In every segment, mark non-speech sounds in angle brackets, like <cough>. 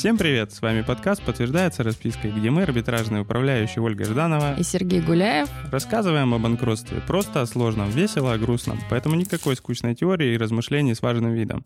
Всем привет! С вами подкаст «Подтверждается распиской», где мы, арбитражные управляющие Ольга Жданова и Сергей Гуляев, рассказываем о банкротстве просто о сложном, весело, о грустном, поэтому никакой скучной теории и размышлений с важным видом.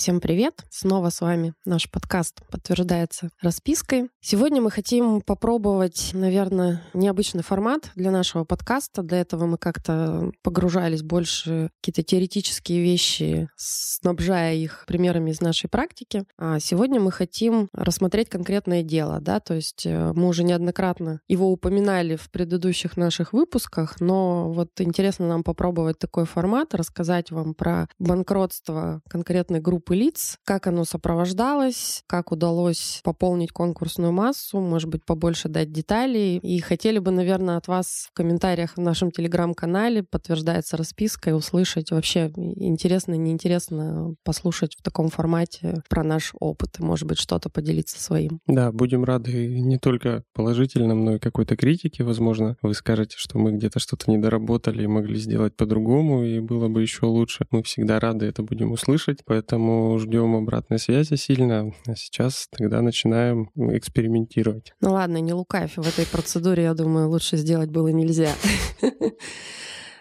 Всем привет! Снова с вами наш подкаст подтверждается распиской. Сегодня мы хотим попробовать, наверное, необычный формат для нашего подкаста. Для этого мы как-то погружались больше какие-то теоретические вещи, снабжая их примерами из нашей практики. А сегодня мы хотим рассмотреть конкретное дело, да, то есть э, мы уже неоднократно его упоминали в предыдущих наших выпусках, но вот интересно нам попробовать такой формат, рассказать вам про банкротство конкретной группы группы лиц, как оно сопровождалось, как удалось пополнить конкурсную массу, может быть, побольше дать деталей. И хотели бы, наверное, от вас в комментариях в нашем телеграм-канале подтверждается расписка и услышать вообще интересно, неинтересно послушать в таком формате про наш опыт и, может быть, что-то поделиться своим. Да, будем рады не только положительным, но и какой-то критике, возможно. Вы скажете, что мы где-то что-то недоработали и могли сделать по-другому, и было бы еще лучше. Мы всегда рады это будем услышать, поэтому ждем обратной связи сильно. А сейчас тогда начинаем экспериментировать. Ну ладно, не лукавь. В этой процедуре, я думаю, лучше сделать было нельзя. <laughs>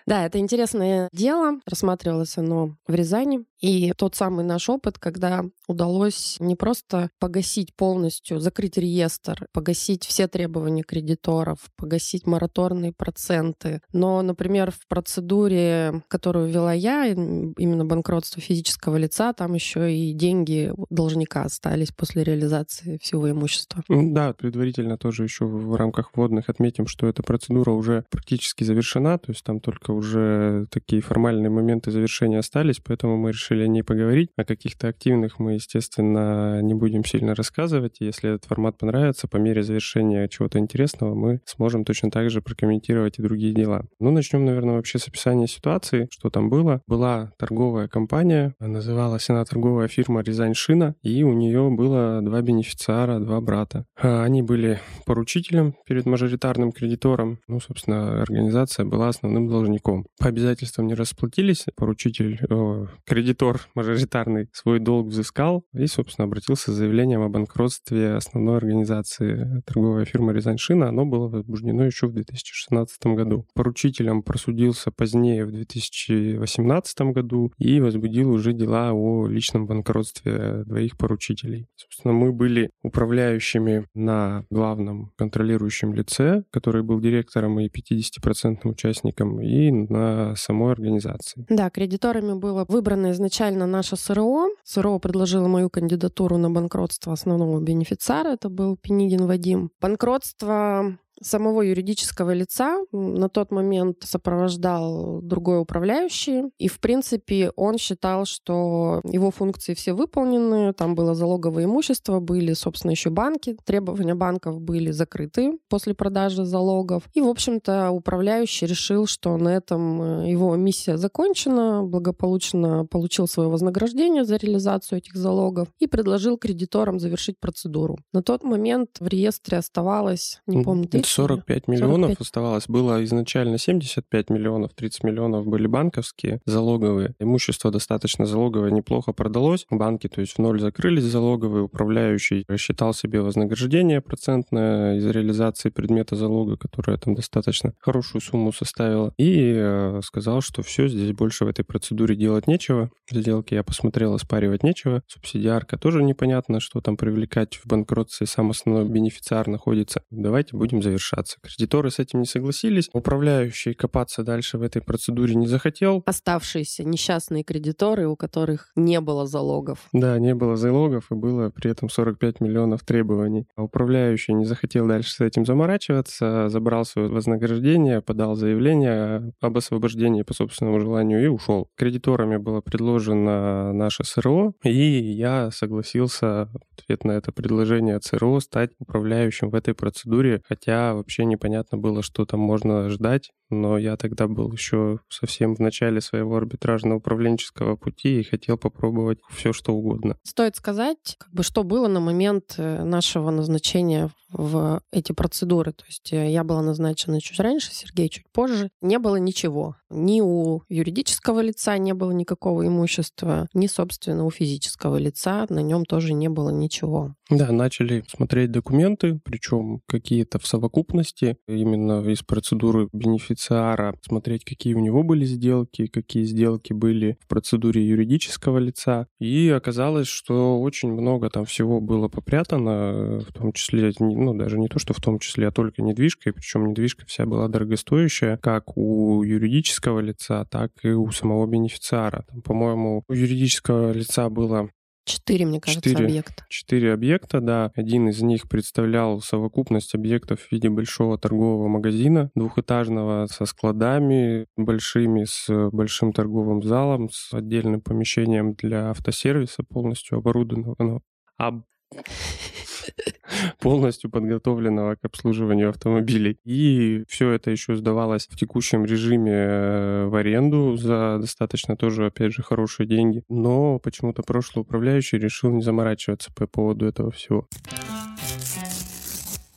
Да, это интересное дело. Рассматривалось оно в Рязани. И тот самый наш опыт, когда удалось не просто погасить полностью, закрыть реестр, погасить все требования кредиторов, погасить мораторные проценты, но, например, в процедуре, которую вела я, именно банкротство физического лица, там еще и деньги должника остались после реализации всего имущества. Да, предварительно тоже еще в рамках вводных отметим, что эта процедура уже практически завершена, то есть там только уже такие формальные моменты завершения остались, поэтому мы решили решили о ней поговорить. О каких-то активных мы, естественно, не будем сильно рассказывать. Если этот формат понравится, по мере завершения чего-то интересного мы сможем точно так же прокомментировать и другие дела. Ну, начнем, наверное, вообще с описания ситуации, что там было. Была торговая компания, называлась она торговая фирма «Рязань Шина», и у нее было два бенефициара, два брата. А, они были поручителем перед мажоритарным кредитором. Ну, собственно, организация была основным должником. По обязательствам не расплатились. Поручитель, о, кредитор кредитор мажоритарный свой долг взыскал и, собственно, обратился с заявлением о банкротстве основной организации торговой фирмы «Рязаньшина». Оно было возбуждено еще в 2016 году. Поручителем просудился позднее в 2018 году и возбудил уже дела о личном банкротстве двоих поручителей. Собственно, мы были управляющими на главном контролирующем лице, который был директором и 50% участником, и на самой организации. Да, кредиторами было выбрано изначально изначально наше СРО. СРО предложило мою кандидатуру на банкротство основного бенефициара. Это был Пенигин Вадим. Банкротство самого юридического лица на тот момент сопровождал другой управляющий, и, в принципе, он считал, что его функции все выполнены, там было залоговое имущество, были, собственно, еще банки, требования банков были закрыты после продажи залогов, и, в общем-то, управляющий решил, что на этом э, его миссия закончена, благополучно получил свое вознаграждение за реализацию этих залогов и предложил кредиторам завершить процедуру. На тот момент в реестре оставалось, не помню, 30 45 миллионов 45. оставалось. Было изначально 75 миллионов, 30 миллионов были банковские, залоговые. Имущество достаточно залоговое, неплохо продалось. Банки, то есть в ноль закрылись залоговые. Управляющий рассчитал себе вознаграждение процентное из реализации предмета залога, которое там достаточно хорошую сумму составило. И э, сказал, что все, здесь больше в этой процедуре делать нечего. Сделки я посмотрел, оспаривать нечего. Субсидиарка тоже непонятно, что там привлекать в банкротстве. Сам основной бенефициар находится. Давайте будем завершать завершаться. Кредиторы с этим не согласились. Управляющий копаться дальше в этой процедуре не захотел. Оставшиеся несчастные кредиторы, у которых не было залогов. Да, не было залогов, и было при этом 45 миллионов требований. А управляющий не захотел дальше с этим заморачиваться, забрал свое вознаграждение, подал заявление об освобождении по собственному желанию и ушел. Кредиторами было предложено наше СРО, и я согласился в ответ на это предложение от СРО стать управляющим в этой процедуре, хотя вообще непонятно было, что там можно ждать, но я тогда был еще совсем в начале своего арбитражного управленческого пути и хотел попробовать все, что угодно. Стоит сказать, как бы, что было на момент э, нашего назначения в эти процедуры. То есть э, я была назначена чуть раньше, Сергей чуть позже. Не было ничего. Ни у юридического лица не было никакого имущества, ни, собственно, у физического лица на нем тоже не было ничего. Да, начали смотреть документы, причем какие-то в совокупности, именно из процедуры бенефициара, смотреть, какие у него были сделки, какие сделки были в процедуре юридического лица. И оказалось, что очень много там всего было попрятано, в том числе, ну даже не то, что в том числе, а только недвижка, и причем недвижка вся была дорогостоящая, как у юридического лица, так и у самого бенефициара. Там, по-моему, у юридического лица было Четыре, мне кажется, Четыре. объекта. Четыре объекта, да. Один из них представлял совокупность объектов в виде большого торгового магазина, двухэтажного, со складами большими, с большим торговым залом, с отдельным помещением для автосервиса, полностью оборудованного. Об <laughs> <laughs> полностью подготовленного к обслуживанию автомобилей. И все это еще сдавалось в текущем режиме э, в аренду за достаточно тоже, опять же, хорошие деньги. Но почему-то прошлый управляющий решил не заморачиваться по поводу этого всего.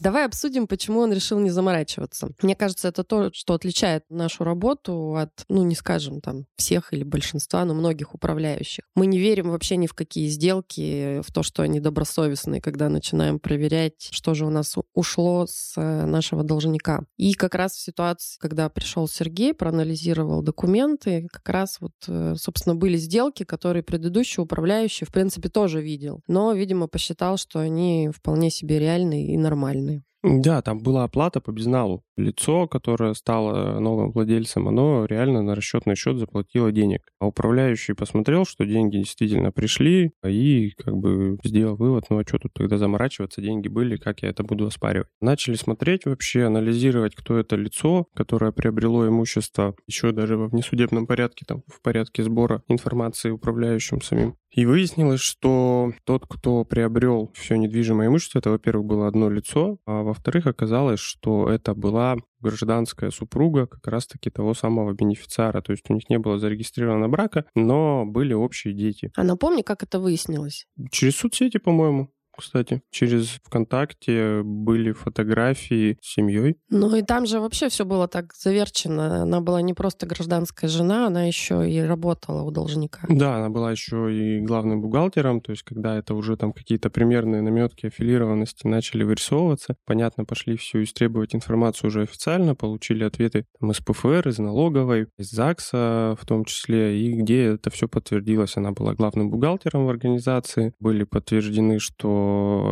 Давай обсудим, почему он решил не заморачиваться. Мне кажется, это то, что отличает нашу работу от, ну, не скажем, там, всех или большинства, но многих управляющих. Мы не верим вообще ни в какие сделки, в то, что они добросовестные, когда начинаем проверять, что же у нас ушло с э, нашего должника. И как раз в ситуации, когда пришел Сергей, проанализировал документы, как раз вот, э, собственно, были сделки, которые предыдущий управляющий, в принципе, тоже видел. Но, видимо, посчитал, что они вполне себе реальные и нормальные. Да, там была оплата по безналу. Лицо, которое стало новым владельцем, оно реально на расчетный счет заплатило денег. А управляющий посмотрел, что деньги действительно пришли, и как бы сделал вывод, ну а что тут тогда заморачиваться, деньги были, как я это буду оспаривать. Начали смотреть вообще, анализировать, кто это лицо, которое приобрело имущество еще даже во внесудебном порядке, там, в порядке сбора информации управляющим самим. И выяснилось, что тот, кто приобрел все недвижимое имущество, это, во-первых, было одно лицо, а во-вторых, оказалось, что это была гражданская супруга как раз-таки того самого бенефициара. То есть у них не было зарегистрировано брака, но были общие дети. А напомни, как это выяснилось? Через соцсети, по-моему кстати. Через ВКонтакте были фотографии с семьей. Ну и там же вообще все было так заверчено. Она была не просто гражданская жена, она еще и работала у должника. Да, она была еще и главным бухгалтером, то есть когда это уже там какие-то примерные наметки аффилированности начали вырисовываться, понятно, пошли все истребовать информацию уже официально, получили ответы там, из ПФР, из налоговой, из ЗАГСа в том числе, и где это все подтвердилось. Она была главным бухгалтером в организации, были подтверждены, что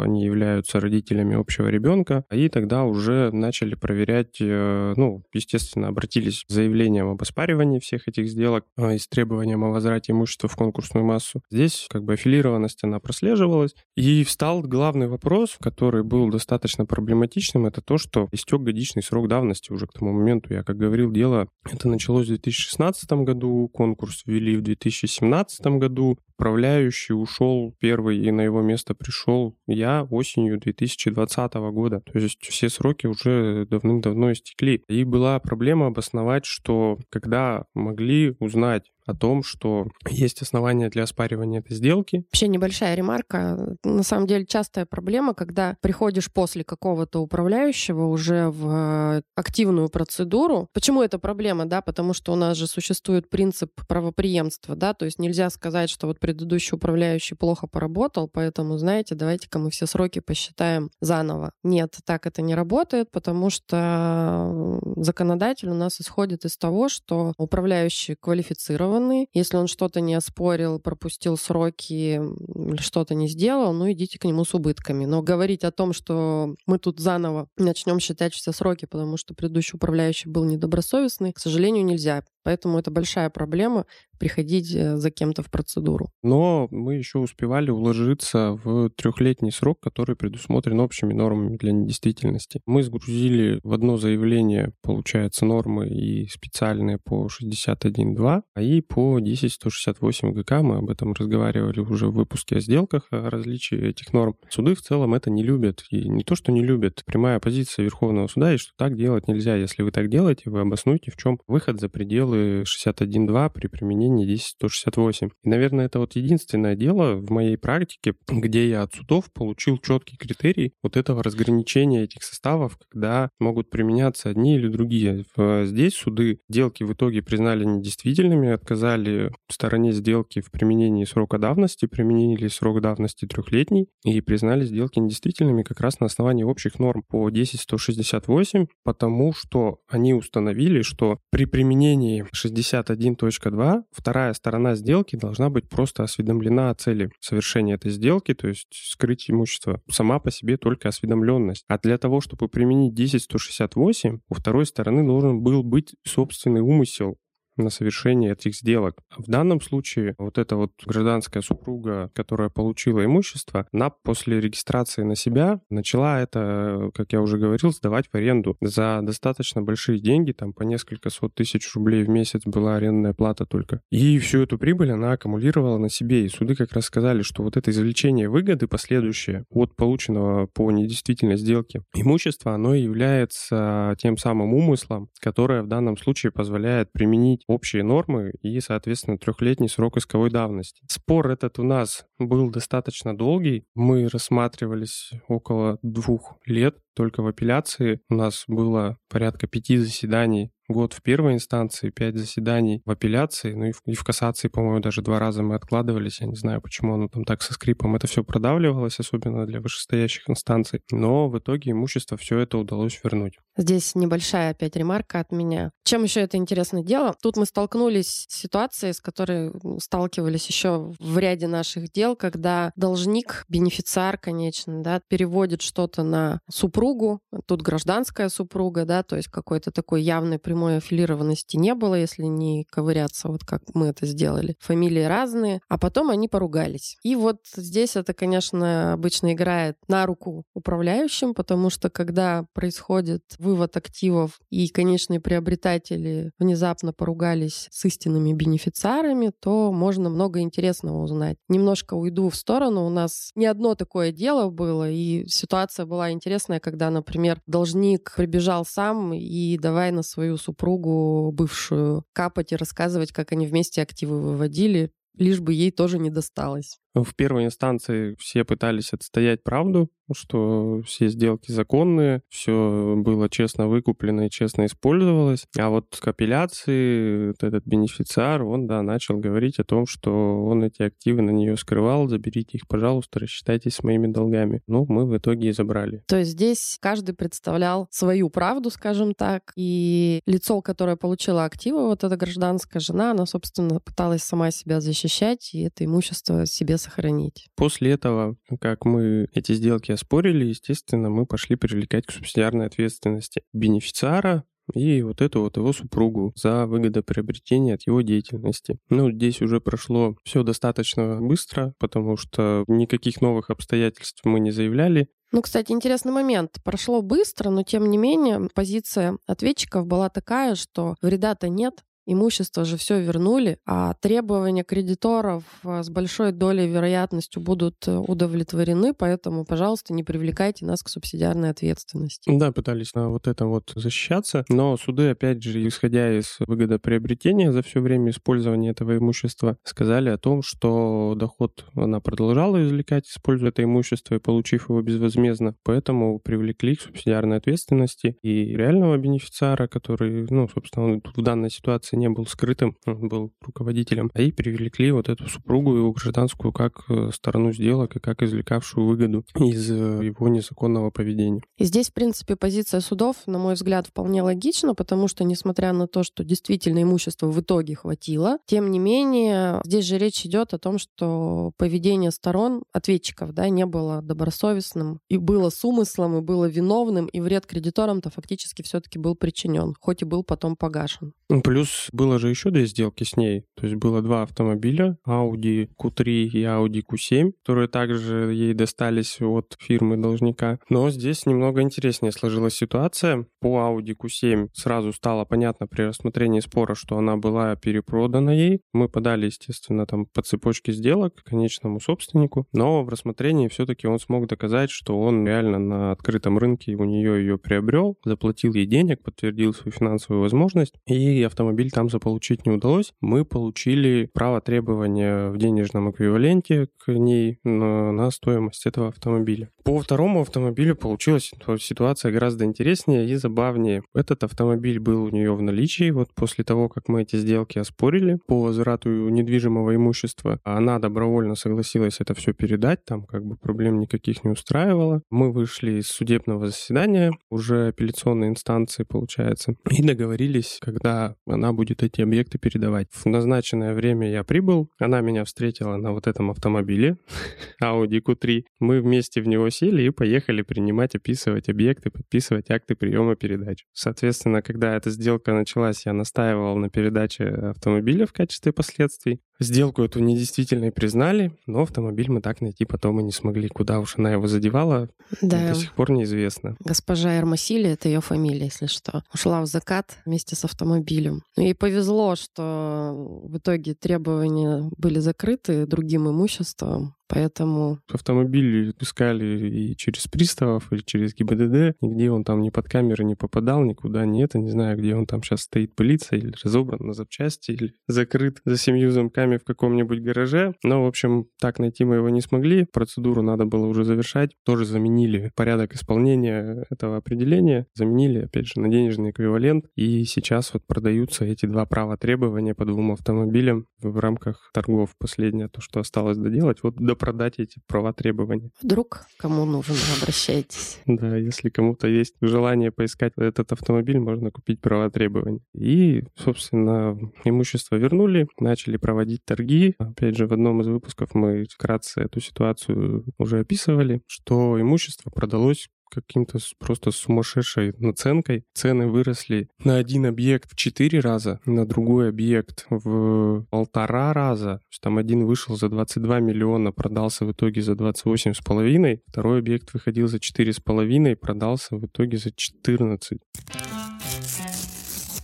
они являются родителями общего ребенка, и тогда уже начали проверять, э, ну, естественно, обратились с заявлением об оспаривании всех этих сделок э, и с требованием о возврате имущества в конкурсную массу. Здесь как бы аффилированность, она прослеживалась, и встал главный вопрос, который был достаточно проблематичным, это то, что истек годичный срок давности уже к тому моменту. Я, как говорил, дело это началось в 2016 году, конкурс ввели в 2017 году, управляющий ушел первый, и на его место пришел я осенью 2020 года. То есть все сроки уже давным-давно истекли. И была проблема обосновать, что когда могли узнать о том, что есть основания для оспаривания этой сделки. Вообще небольшая ремарка. На самом деле частая проблема, когда приходишь после какого-то управляющего уже в активную процедуру. Почему это проблема? Да, потому что у нас же существует принцип правоприемства, да, то есть нельзя сказать, что вот предыдущий управляющий плохо поработал, поэтому, знаете, давайте-ка мы все сроки посчитаем заново. Нет, так это не работает, потому что законодатель у нас исходит из того, что управляющий квалифицирован, стороны. Если он что-то не оспорил, пропустил сроки или что-то не сделал, ну идите к нему с убытками. Но говорить о том, что мы тут заново начнем считать все сроки, потому что предыдущий управляющий был недобросовестный, к сожалению, нельзя. Поэтому это большая проблема приходить э, за кем-то в процедуру. Но мы еще успевали уложиться в трехлетний срок, который предусмотрен общими нормами для недействительности. Мы сгрузили в одно заявление, получается, нормы и специальные по 61.2, а и по 10.168 ГК. Мы об этом разговаривали уже в выпуске о сделках, о различии этих норм. Суды в целом это не любят. И не то, что не любят. Прямая позиция Верховного суда, и что так делать нельзя. Если вы так делаете, вы обоснуйте, в чем выход за пределы пределы 61.2 при применении 10.168. И, наверное, это вот единственное дело в моей практике, <laughs> где я от судов получил четкий критерий вот этого разграничения этих составов, когда могут применяться одни или другие. Здесь суды сделки в итоге признали недействительными, отказали стороне сделки в применении срока давности, применили срок давности трехлетний и признали сделки недействительными как раз на основании общих норм по 10.168, потому что они установили, что при применении 61.2 вторая сторона сделки должна быть просто осведомлена о цели совершения этой сделки, то есть скрыть имущество. Сама по себе только осведомленность. А для того, чтобы применить 10.168, у второй стороны должен был быть собственный умысел на совершение этих сделок. В данном случае вот эта вот гражданская супруга, которая получила имущество, она после регистрации на себя начала это, как я уже говорил, сдавать в аренду за достаточно большие деньги, там по несколько сот тысяч рублей в месяц была арендная плата только. И всю эту прибыль она аккумулировала на себе. И суды как раз сказали, что вот это извлечение выгоды последующее от полученного по недействительной сделке имущества, оно является тем самым умыслом, которое в данном случае позволяет применить общие нормы и, соответственно, трехлетний срок исковой давности. Спор этот у нас был достаточно долгий. Мы рассматривались около двух лет только в апелляции. У нас было порядка пяти заседаний год в первой инстанции, пять заседаний в апелляции, ну и в, и в кассации, по-моему, даже два раза мы откладывались. Я не знаю, почему оно там так со скрипом. Это все продавливалось, особенно для вышестоящих инстанций. Но в итоге имущество все это удалось вернуть. Здесь небольшая опять ремарка от меня. Чем еще это интересное дело? Тут мы столкнулись с ситуацией, с которой сталкивались еще в ряде наших дел, когда должник, бенефициар, конечно, да, переводит что-то на супругу, тут гражданская супруга, да, то есть какой-то такой прямой прямой аффилированности не было, если не ковыряться, вот как мы это сделали. Фамилии разные, а потом они поругались. И вот здесь это, конечно, обычно играет на руку управляющим, потому что когда происходит вывод активов и конечные приобретатели внезапно поругались с истинными бенефициарами, то можно много интересного узнать. Немножко уйду в сторону. У нас не одно такое дело было, и ситуация была интересная, когда, например, должник прибежал сам и давай на свою супругу бывшую капать и рассказывать, как они вместе активы выводили, лишь бы ей тоже не досталось. В первой инстанции все пытались отстоять правду, что все сделки законные, все было честно выкуплено и честно использовалось. А вот к апелляции вот этот бенефициар, он, да, начал говорить о том, что он эти активы на нее скрывал, заберите их, пожалуйста, рассчитайтесь с моими долгами. Ну, мы в итоге и забрали. То есть здесь каждый представлял свою правду, скажем так, и лицо, которое получило активы, вот эта гражданская жена, она, собственно, пыталась сама себя защищать и это имущество себе сохранить. После этого, как мы эти сделки оспорили, естественно, мы пошли привлекать к субсидиарной ответственности бенефициара, и вот эту вот его супругу за выгодоприобретение от его деятельности. Ну, здесь уже прошло все достаточно быстро, потому что никаких новых обстоятельств мы не заявляли. Ну, кстати, интересный момент. Прошло быстро, но тем не менее позиция ответчиков была такая, что вреда-то нет, имущество же все вернули, а требования кредиторов э, с большой долей вероятностью будут э, удовлетворены, поэтому, пожалуйста, не привлекайте нас к субсидиарной ответственности. Да, пытались на вот этом вот защищаться, но суды, опять же, исходя из выгодоприобретения за все время использования этого имущества, сказали о том, что доход она продолжала извлекать, используя это имущество и получив его безвозмездно, поэтому привлекли к субсидиарной ответственности и реального бенефициара, который, ну, собственно, в данной ситуации не был скрытым, он был руководителем, и привлекли вот эту супругу его гражданскую как э, сторону сделок и как извлекавшую выгоду из э, его незаконного поведения. И здесь, в принципе, позиция судов, на мой взгляд, вполне логична, потому что, несмотря на то, что действительно имущества в итоге хватило, тем не менее, здесь же речь идет о том, что поведение сторон, ответчиков, да, не было добросовестным, и было с умыслом, и было виновным, и вред кредиторам-то фактически все-таки был причинен, хоть и был потом погашен. Плюс было же еще две сделки с ней. То есть было два автомобиля, Audi Q3 и Audi Q7, которые также ей достались от фирмы должника. Но здесь немного интереснее сложилась ситуация. По Audi Q7 сразу стало понятно при рассмотрении спора, что она была перепродана ей. Мы подали, естественно, там по цепочке сделок конечному собственнику, но в рассмотрении все-таки он смог доказать, что он реально на открытом рынке у нее ее приобрел, заплатил ей денег, подтвердил свою финансовую возможность, и автомобиль автомобиль там заполучить не удалось. Мы получили право требования в денежном эквиваленте к ней на стоимость этого автомобиля. По второму автомобилю получилась ситуация гораздо интереснее и забавнее. Этот автомобиль был у нее в наличии. Вот после того, как мы эти сделки оспорили по возврату недвижимого имущества, она добровольно согласилась это все передать, там как бы проблем никаких не устраивало. Мы вышли из судебного заседания, уже апелляционной инстанции, получается, и договорились, когда она будет эти объекты передавать. В назначенное время я прибыл, она меня встретила на вот этом автомобиле <laughs> Audi Q3. Мы вместе в него сели и поехали принимать, описывать объекты, подписывать акты приема передач. Соответственно, когда эта сделка началась, я настаивал на передаче автомобиля в качестве последствий. Сделку эту недействительной признали, но автомобиль мы так найти потом и не смогли. Куда уж она его задевала, да. до сих пор неизвестно. Госпожа Эрмасили, это ее фамилия, если что, ушла в закат вместе с автомобилем. Ну, ей повезло, что в итоге требования были закрыты другим имуществом, Поэтому... Автомобиль искали и через приставов, или через ГИБДД. Нигде он там ни под камеры не попадал, никуда не это. Не знаю, где он там сейчас стоит, пылится, или разобран на запчасти, или закрыт за семью замками в каком-нибудь гараже. Но, в общем, так найти мы его не смогли. Процедуру надо было уже завершать. Тоже заменили порядок исполнения этого определения. Заменили, опять же, на денежный эквивалент. И сейчас вот продаются эти два права требования по двум автомобилям в рамках торгов. Последнее, то, что осталось доделать. Вот до продать эти права требования. Вдруг кому нужен, обращайтесь. Да, если кому-то есть желание поискать этот автомобиль, можно купить права требования. И, собственно, имущество вернули, начали проводить торги. Опять же, в одном из выпусков мы вкратце эту ситуацию уже описывали, что имущество продалось каким-то просто сумасшедшей наценкой. Цены выросли на один объект в 4 раза, на другой объект в полтора раза. То есть там один вышел за 22 миллиона, продался в итоге за 28 с половиной. Второй объект выходил за 4 с половиной, продался в итоге за 14.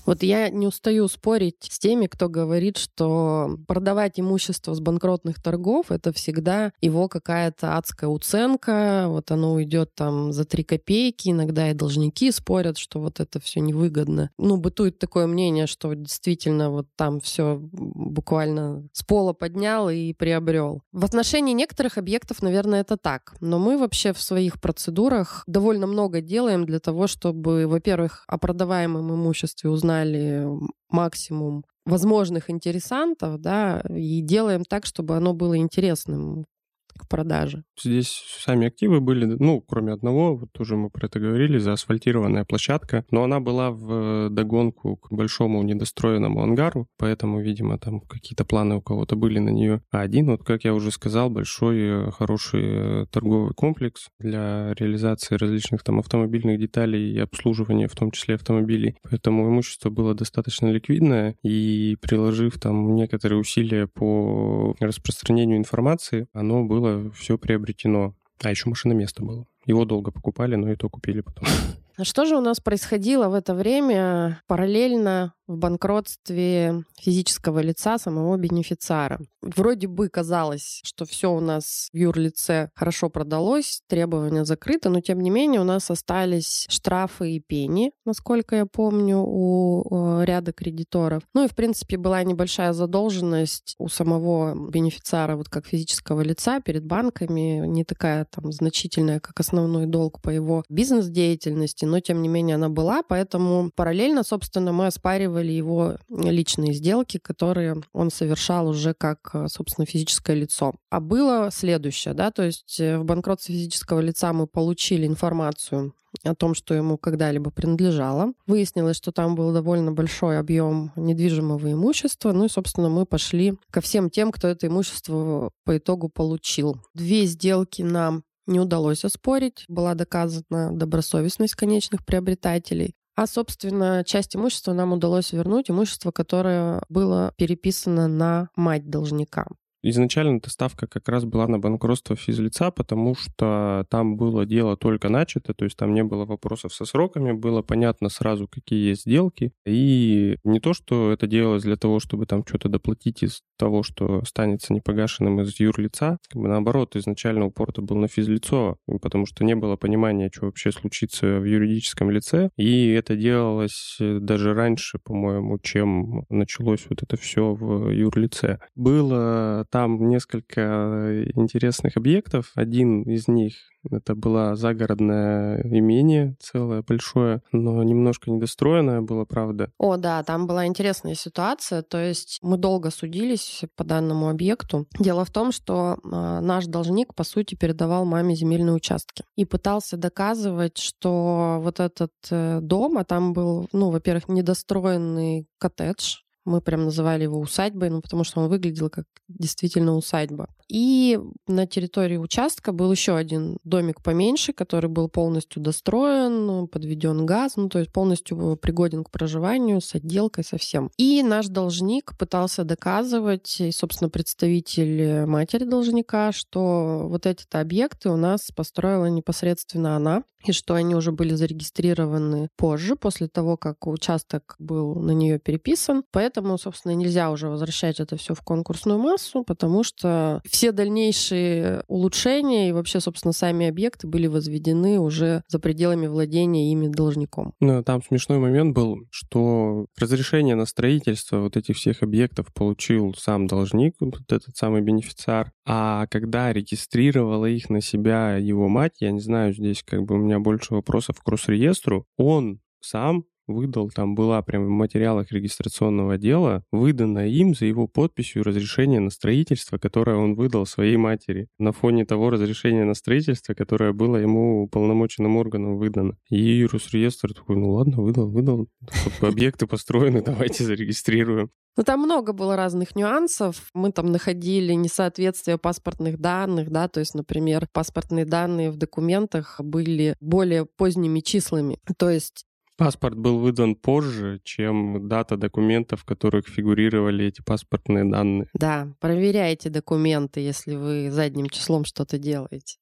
Вот я не устаю спорить с теми, кто говорит, что продавать имущество с банкротных торгов — это всегда его какая-то адская уценка, вот оно уйдет там за три копейки, иногда и должники спорят, что вот это все невыгодно. Ну, бытует такое мнение, что действительно вот там все буквально с пола поднял и приобрел. В отношении некоторых объектов, наверное, это так. Но мы вообще в своих процедурах довольно много делаем для того, чтобы, во-первых, о продаваемом имуществе узнать узнали максимум возможных интересантов, да, и делаем так, чтобы оно было интересным к продаже. Здесь сами активы были, ну, кроме одного, вот тоже мы про это говорили, заасфальтированная площадка, но она была в догонку к большому недостроенному ангару, поэтому, видимо, там какие-то планы у кого-то были на нее. А один, вот как я уже сказал, большой э, хороший э, торговый комплекс для реализации различных там автомобильных деталей и обслуживания, в том числе автомобилей. Поэтому имущество было достаточно ликвидное, и приложив там некоторые усилия по распространению информации, оно было было все приобретено. А еще машина место было. Его долго покупали, но и то купили потом. <laughs> А что же у нас происходило в это время параллельно в банкротстве физического лица самого бенефициара? Вроде бы казалось, что все у нас в юрлице хорошо продалось, требования закрыты, но тем не менее у нас остались штрафы и пени, насколько я помню, у ряда кредиторов. Ну и, в принципе, была небольшая задолженность у самого бенефициара, вот как физического лица перед банками, не такая там значительная, как основной долг по его бизнес-деятельности, но тем не менее она была, поэтому параллельно, собственно, мы оспаривали его личные сделки, которые он совершал уже как, э, собственно, физическое лицо. А было следующее, да, то есть э, в банкротстве физического лица мы получили информацию о том, что ему когда-либо принадлежало. Выяснилось, что там был довольно большой объем недвижимого имущества. Ну и, собственно, мы пошли ко всем тем, кто это имущество по итогу получил. Две сделки нам не удалось оспорить. Была доказана добросовестность конечных приобретателей. А, собственно, часть имущества нам удалось вернуть, имущество, которое было переписано на мать должника. Изначально эта ставка как раз была на банкротство физлица, потому что там было дело только начато, то есть там не было вопросов со сроками, было понятно сразу, какие есть сделки. И не то, что это делалось для того, чтобы там что-то доплатить из того, что останется непогашенным из юрлица, как бы наоборот, изначально упор-то был на физлицо, потому что не было понимания, что вообще случится в юридическом лице, и это делалось э, даже раньше, по-моему, чем началось вот это все в юрлице. Было там несколько интересных объектов. Один из них это было загородное имение целое, большое, но немножко недостроенное было, правда. О, да, там была интересная ситуация. То есть мы долго судились по данному объекту. Дело в том, что э, наш должник, по сути, передавал маме земельные участки и пытался доказывать, что вот этот э, дом, а там был, ну, во-первых, недостроенный коттедж, мы прям называли его усадьбой, ну, потому что он выглядел как действительно усадьба. И на территории участка был еще один домик поменьше, который был полностью достроен, подведен газ, ну то есть полностью пригоден к проживанию с отделкой совсем. И наш должник пытался доказывать, и, собственно, представитель матери должника, что вот эти-то объекты у нас построила непосредственно она, и что они уже были зарегистрированы позже, после того, как участок был на нее переписан. Поэтому, собственно, нельзя уже возвращать это все в конкурсную массу, потому что все дальнейшие улучшения и вообще, собственно, сами объекты были возведены уже за пределами владения ими должником. Ну, там смешной момент был, что разрешение на строительство вот этих всех объектов получил сам должник, вот этот самый бенефициар, а когда регистрировала их на себя его мать, я не знаю, здесь как бы у меня больше вопросов к Росреестру, он сам выдал, там была прям в материалах регистрационного дела, выдано им за его подписью разрешение на строительство, которое он выдал своей матери на фоне того разрешения на строительство, которое было ему уполномоченным органом выдано. И Росреестр такой, ну ладно, выдал, выдал, объекты построены, давайте зарегистрируем. Ну, там много было разных нюансов. Мы там находили несоответствие паспортных данных, да, то есть, например, паспортные данные в документах были более поздними числами. То есть Паспорт был выдан позже, чем дата документов, в которых фигурировали эти паспортные данные. Да, проверяйте документы, если вы задним числом что-то делаете.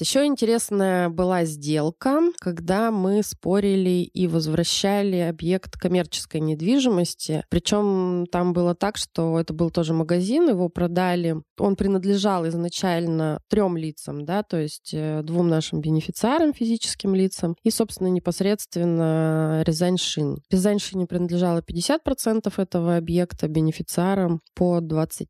Еще интересная была сделка, когда мы спорили и возвращали объект коммерческой недвижимости. Причем там было так, что это был тоже магазин, его продали. Он принадлежал изначально трем лицам, да, то есть э, двум нашим бенефициарам, физическим лицам, и, собственно, непосредственно Рязань Шин. Рязань Шине принадлежало 50% этого объекта, бенефициарам по 25%.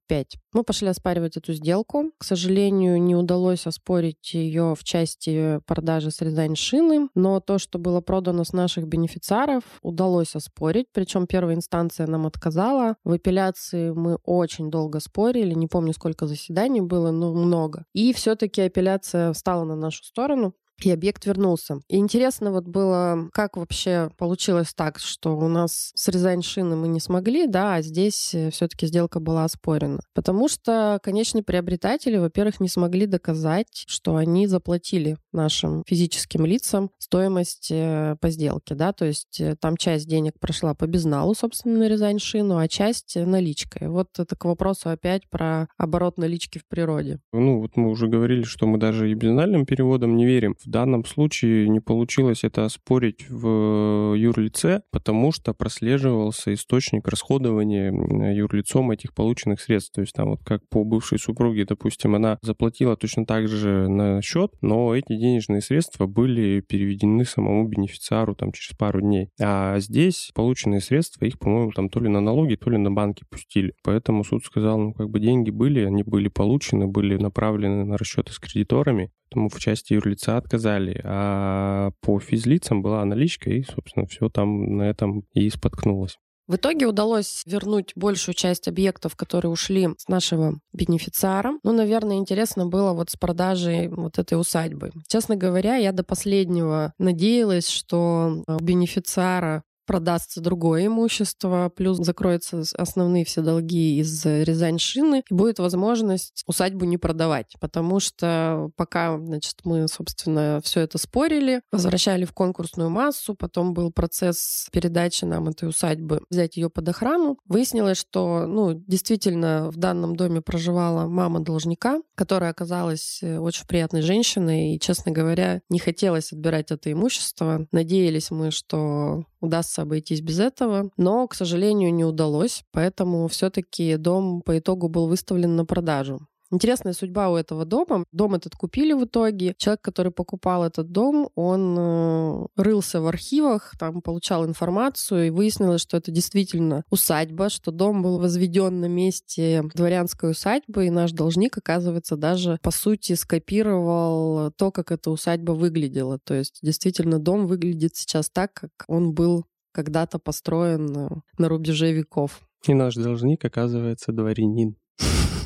Мы пошли оспаривать эту сделку. К сожалению, не удалось оспорить ее ее в части продажи с шины, но то, что было продано с наших бенефициаров, удалось оспорить, причем первая инстанция нам отказала. В апелляции мы очень долго спорили, не помню, сколько заседаний было, но много. И все-таки апелляция встала на нашу сторону и объект вернулся. И интересно вот было, как вообще получилось так, что у нас с Рязань шины мы не смогли, да, а здесь э, все-таки сделка была оспорена. Потому что конечные приобретатели, во-первых, не смогли доказать, что они заплатили нашим физическим лицам стоимость э, по сделке, да, то есть э, там часть денег прошла по безналу, собственно, на Рязань шину, а часть наличкой. Вот это к вопросу опять про оборот налички в природе. Ну, вот мы уже говорили, что мы даже и безнальным переводом не верим. В данном случае не получилось это оспорить в юрлице, потому что прослеживался источник расходования юрлицом этих полученных средств. То есть там вот как по бывшей супруге, допустим, она заплатила точно так же на счет, но эти денежные средства были переведены самому бенефициару там через пару дней. А здесь полученные средства, их, по-моему, там то ли на налоги, то ли на банки пустили. Поэтому суд сказал, ну как бы деньги были, они были получены, были направлены на расчеты с кредиторами, Поэтому в части юрлица отказали, а по физлицам была наличка, и, собственно, все там на этом и споткнулось. В итоге удалось вернуть большую часть объектов, которые ушли с нашего бенефициара. Ну, наверное, интересно было вот с продажей вот этой усадьбы. Честно говоря, я до последнего надеялась, что у бенефициара продастся другое имущество, плюс закроются основные все долги из Рязань-Шины, и будет возможность усадьбу не продавать, потому что пока, значит, мы, собственно, все это спорили, возвращали в конкурсную массу, потом был процесс передачи нам этой усадьбы, взять ее под охрану. Выяснилось, что, ну, действительно, в данном доме проживала мама должника, которая оказалась э, очень приятной женщиной, и, честно говоря, не хотелось отбирать это имущество. Надеялись мы, что удастся обойтись без этого, но, к сожалению, не удалось, поэтому все-таки дом по итогу был выставлен на продажу. Интересная судьба у этого дома. Дом этот купили в итоге. Человек, который покупал этот дом, он э, рылся в архивах, там получал информацию, и выяснилось, что это действительно усадьба, что дом был возведен на месте дворянской усадьбы, и наш должник, оказывается, даже, по сути, скопировал то, как эта усадьба выглядела. То есть, действительно, дом выглядит сейчас так, как он был когда-то построен э, на рубеже веков. И наш должник, оказывается, дворянин. <laughs>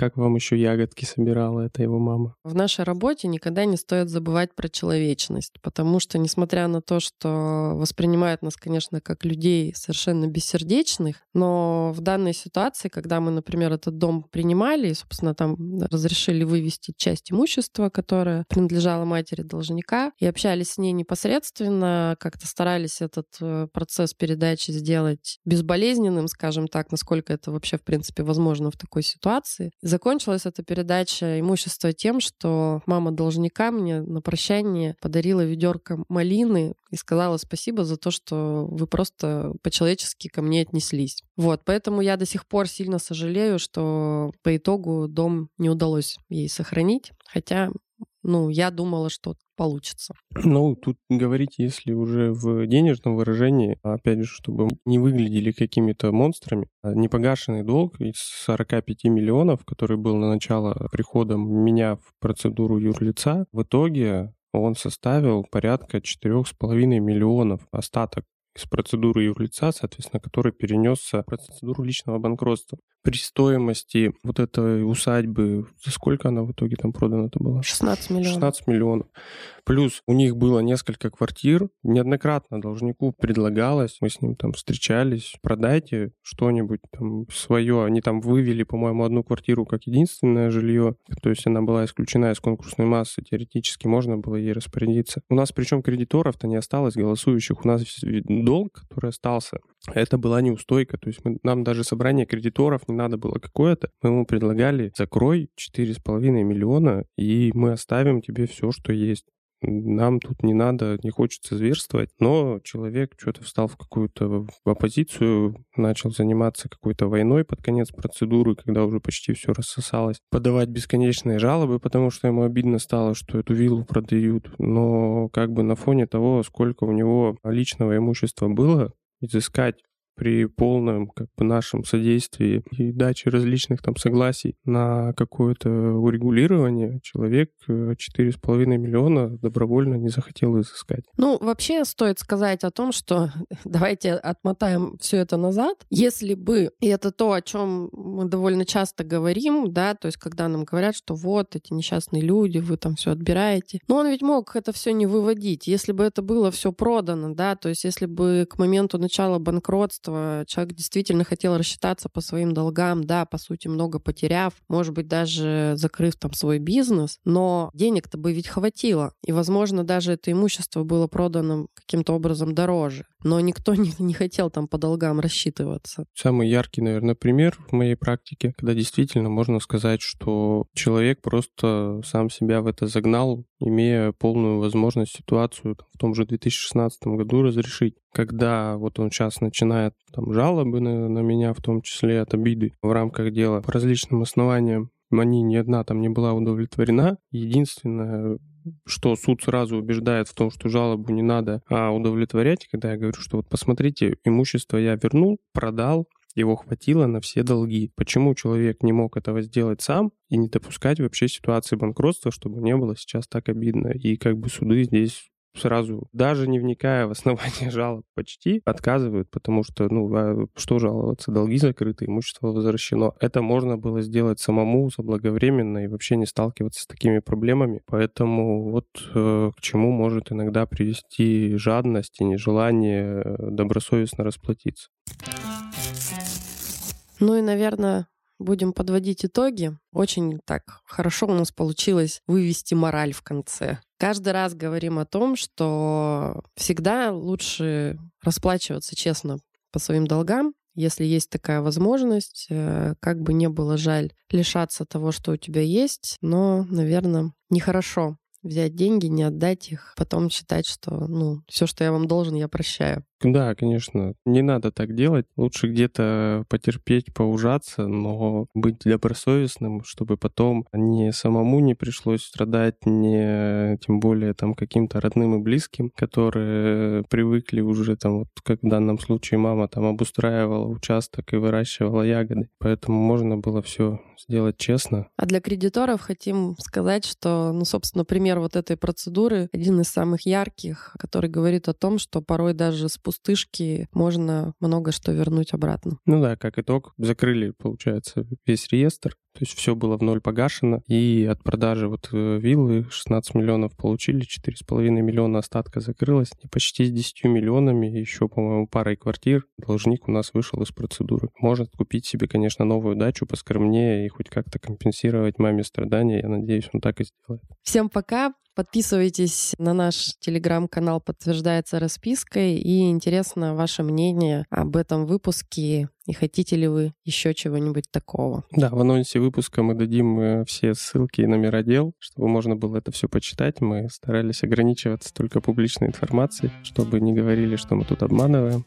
Как вам еще ягодки собирала эта его мама? В нашей работе никогда не стоит забывать про человечность, потому что, несмотря на то, что воспринимают нас, конечно, как людей совершенно бессердечных, но в данной ситуации, когда мы, например, этот дом принимали, и, собственно, там разрешили вывести часть имущества, которое принадлежало матери должника, и общались с ней непосредственно, как-то старались этот э, процесс передачи сделать безболезненным, скажем так, насколько это вообще, в принципе, возможно в такой ситуации. Закончилась эта передача имущества тем, что мама должника мне на прощание подарила ведерко малины и сказала спасибо за то, что вы просто по-человечески ко мне отнеслись. Вот, поэтому я до сих пор сильно сожалею, что по итогу дом не удалось ей сохранить, хотя ну, я думала, что получится. Ну, тут говорить, если уже в денежном выражении, опять же, чтобы не выглядели какими-то монстрами, а непогашенный долг из 45 миллионов, который был на начало прихода меня в процедуру юрлица, в итоге он составил порядка 4,5 миллионов остаток из процедуры юрлица, соответственно, который перенесся в процедуру личного банкротства при стоимости вот этой усадьбы, за сколько она в итоге там продана-то была? 16 миллионов. 16 миллионов. Плюс у них было несколько квартир. Неоднократно должнику предлагалось, мы с ним там встречались, продайте что-нибудь там свое. Они там вывели, по-моему, одну квартиру как единственное жилье. То есть она была исключена из конкурсной массы. Теоретически можно было ей распорядиться. У нас причем кредиторов-то не осталось, голосующих. У нас долг, который остался, это была неустойка. То есть мы, нам даже собрание кредиторов не надо было какое-то. Мы ему предлагали, закрой 4,5 миллиона, и мы оставим тебе все, что есть. Нам тут не надо, не хочется зверствовать, но человек что-то встал в какую-то оппозицию, начал заниматься какой-то войной под конец процедуры, когда уже почти все рассосалось, подавать бесконечные жалобы, потому что ему обидно стало, что эту виллу продают. Но как бы на фоне того, сколько у него личного имущества было, изыскать при полном как бы нашем содействии и даче различных там согласий на какое-то урегулирование человек 4,5 э, миллиона добровольно не захотел изыскать. Ну, вообще стоит сказать о том, что <laughs> давайте отмотаем все это назад. Если бы, и это то, о чем мы довольно часто говорим, да, то есть когда нам говорят, что вот эти несчастные люди, вы там все отбираете. Но он ведь мог это все не выводить. Если бы это было все продано, да, то есть если бы к моменту начала банкротства банкротства, человек действительно хотел рассчитаться по своим долгам, да, по сути, много потеряв, может быть, даже закрыв там свой бизнес, но денег-то бы ведь хватило. И, возможно, даже это имущество было продано каким-то образом дороже. Но никто <laughs> не, не хотел там по долгам рассчитываться. Самый яркий, наверное, пример в моей практике, когда действительно можно сказать, что человек просто сам себя в это загнал, имея полную возможность ситуацию в том же 2016 году разрешить. Когда вот он сейчас начинает там жалобы на, на меня, в том числе от обиды в рамках дела по различным основаниям, они ни одна там не была удовлетворена. Единственное, что суд сразу убеждает в том, что жалобу не надо а удовлетворять, когда я говорю, что вот посмотрите, имущество я вернул, продал, его хватило на все долги. Почему человек не мог этого сделать сам и не допускать вообще ситуации банкротства, чтобы не было сейчас так обидно? И как бы суды здесь сразу, даже не вникая в основание <laughs> жалоб, почти отказывают, потому что, ну, а что жаловаться, долги закрыты, имущество возвращено. Это можно было сделать самому заблаговременно и вообще не сталкиваться с такими проблемами. Поэтому вот э, к чему может иногда привести жадность и нежелание э, добросовестно расплатиться. Ну и, наверное, будем подводить итоги. Очень так хорошо у нас получилось вывести мораль в конце. Каждый раз говорим о том, что всегда лучше расплачиваться честно по своим долгам, если есть такая возможность, э, как бы не было жаль лишаться того, что у тебя есть, но, наверное, нехорошо взять деньги, не отдать их, потом считать, что, ну, все, что я вам должен, я прощаю. Да, конечно. Не надо так делать. Лучше где-то потерпеть, поужаться, но быть добросовестным, чтобы потом не самому не пришлось страдать, не тем более там каким-то родным и близким, которые привыкли уже там, вот как в данном случае мама там обустраивала участок и выращивала ягоды. Поэтому можно было все сделать честно. А для кредиторов хотим сказать, что, ну, собственно, пример вот этой процедуры один из самых ярких, который говорит о том, что порой даже с пустышки можно много что вернуть обратно. Ну да, как итог, закрыли, получается, весь реестр, то есть все было в ноль погашено, и от продажи вот э, виллы 16 миллионов получили, 4,5 миллиона остатка закрылось, и почти с 10 миллионами, еще, по-моему, парой квартир должник у нас вышел из процедуры. Может купить себе, конечно, новую дачу поскромнее и хоть как-то компенсировать маме страдания. Я надеюсь, он так и сделает. Всем пока. Подписывайтесь на наш телеграм-канал «Подтверждается распиской» и интересно ваше мнение об этом выпуске и хотите ли вы еще чего-нибудь такого. Да, в анонсе выпуска мы дадим э, все ссылки и номера дел, чтобы можно было это все почитать. Мы старались ограничиваться только публичной информацией, чтобы не говорили, что мы тут обманываем,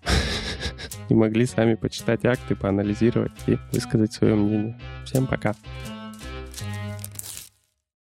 <laughs> и могли сами почитать акты, поанализировать и высказать свое мнение. Всем пока.